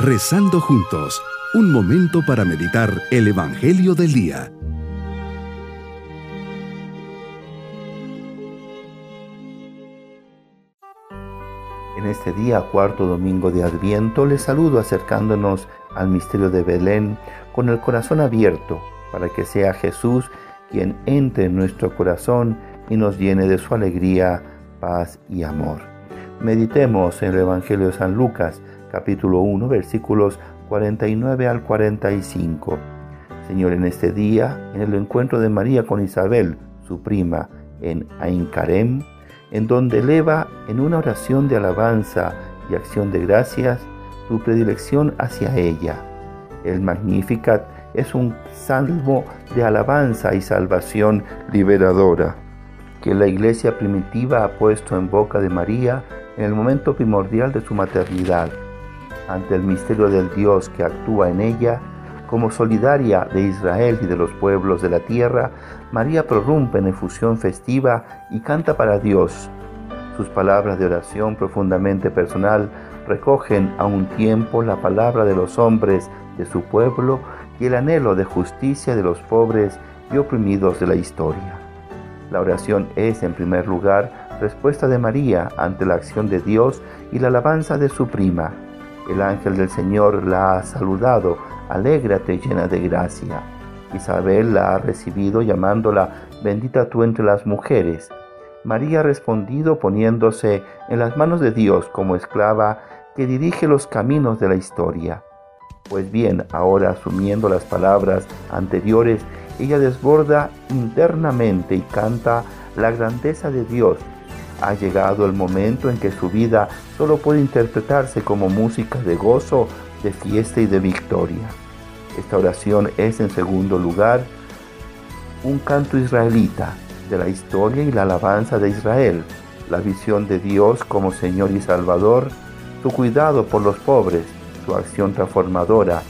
Rezando juntos, un momento para meditar el Evangelio del Día. En este día, cuarto domingo de Adviento, les saludo acercándonos al misterio de Belén con el corazón abierto para que sea Jesús quien entre en nuestro corazón y nos llene de su alegría, paz y amor. Meditemos en el Evangelio de San Lucas, capítulo 1, versículos 49 al 45. Señor, en este día, en el encuentro de María con Isabel, su prima, en Aincarem, en donde eleva en una oración de alabanza y acción de gracias tu predilección hacia ella. El Magnificat es un salmo de alabanza y salvación liberadora que la iglesia primitiva ha puesto en boca de María en el momento primordial de su maternidad ante el misterio del Dios que actúa en ella, como solidaria de Israel y de los pueblos de la tierra, María prorrumpe en efusión festiva y canta para Dios. Sus palabras de oración profundamente personal recogen a un tiempo la palabra de los hombres de su pueblo y el anhelo de justicia de los pobres y oprimidos de la historia. La oración es, en primer lugar, respuesta de María ante la acción de Dios y la alabanza de su prima, el ángel del Señor la ha saludado, alégrate llena de gracia. Isabel la ha recibido llamándola, bendita tú entre las mujeres. María ha respondido poniéndose en las manos de Dios como esclava que dirige los caminos de la historia. Pues bien, ahora asumiendo las palabras anteriores, ella desborda internamente y canta la grandeza de Dios ha llegado el momento en que su vida solo puede interpretarse como música de gozo, de fiesta y de victoria. Esta oración es en segundo lugar un canto israelita de la historia y la alabanza de Israel, la visión de Dios como Señor y Salvador, su cuidado por los pobres, su acción transformadora,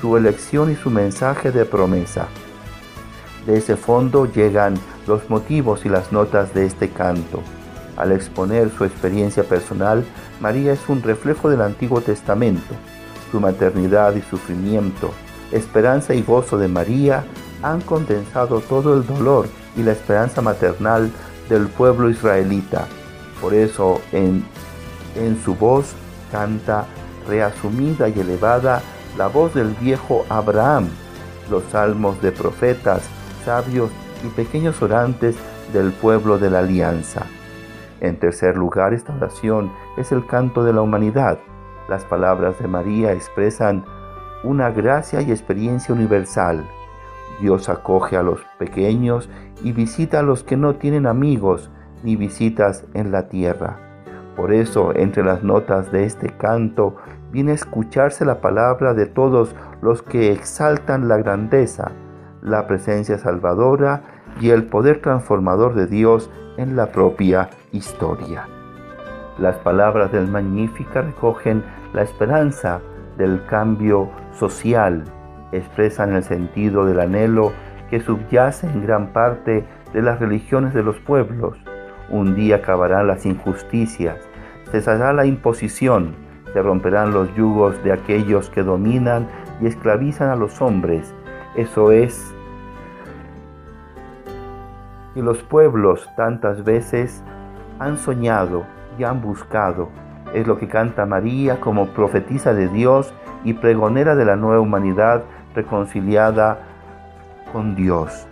su elección y su mensaje de promesa. De ese fondo llegan los motivos y las notas de este canto. Al exponer su experiencia personal, María es un reflejo del Antiguo Testamento. Su maternidad y sufrimiento, esperanza y gozo de María han condensado todo el dolor y la esperanza maternal del pueblo israelita. Por eso en, en su voz canta reasumida y elevada la voz del viejo Abraham, los salmos de profetas, sabios y pequeños orantes del pueblo de la alianza. En tercer lugar, esta oración es el canto de la humanidad. Las palabras de María expresan una gracia y experiencia universal. Dios acoge a los pequeños y visita a los que no tienen amigos ni visitas en la tierra. Por eso, entre las notas de este canto, viene a escucharse la palabra de todos los que exaltan la grandeza, la presencia salvadora y el poder transformador de Dios en la propia historia. Las palabras del Magnífica recogen la esperanza del cambio social, expresan el sentido del anhelo que subyace en gran parte de las religiones de los pueblos. Un día acabarán las injusticias, cesará la imposición, se romperán los yugos de aquellos que dominan y esclavizan a los hombres. Eso es y los pueblos tantas veces han soñado y han buscado. Es lo que canta María como profetisa de Dios y pregonera de la nueva humanidad reconciliada con Dios.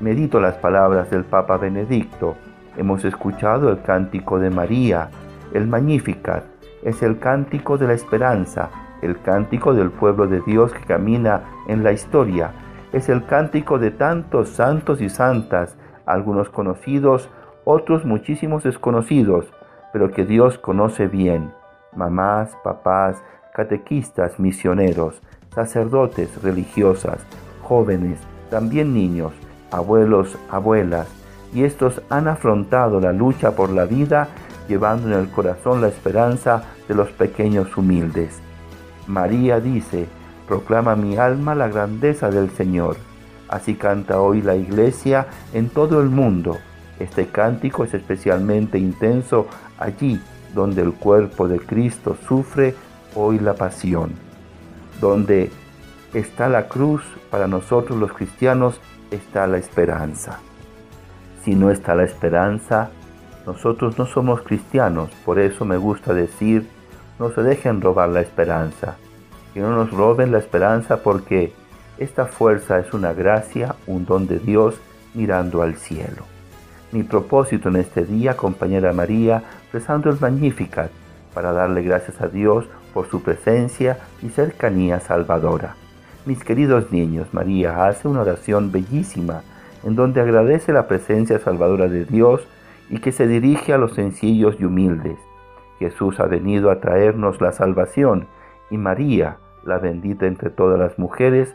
Medito las palabras del Papa Benedicto. Hemos escuchado el cántico de María, el Magnificat. Es el cántico de la esperanza, el cántico del pueblo de Dios que camina en la historia. Es el cántico de tantos santos y santas algunos conocidos, otros muchísimos desconocidos, pero que Dios conoce bien, mamás, papás, catequistas, misioneros, sacerdotes, religiosas, jóvenes, también niños, abuelos, abuelas, y estos han afrontado la lucha por la vida llevando en el corazón la esperanza de los pequeños humildes. María dice, proclama mi alma la grandeza del Señor. Así canta hoy la iglesia en todo el mundo. Este cántico es especialmente intenso allí donde el cuerpo de Cristo sufre hoy la pasión. Donde está la cruz, para nosotros los cristianos está la esperanza. Si no está la esperanza, nosotros no somos cristianos. Por eso me gusta decir, no se dejen robar la esperanza. Que no nos roben la esperanza porque esta fuerza es una gracia, un don de Dios mirando al cielo. Mi propósito en este día, compañera María, rezando el Magnificat, para darle gracias a Dios por su presencia y cercanía salvadora. Mis queridos niños, María hace una oración bellísima en donde agradece la presencia salvadora de Dios y que se dirige a los sencillos y humildes. Jesús ha venido a traernos la salvación y María, la bendita entre todas las mujeres,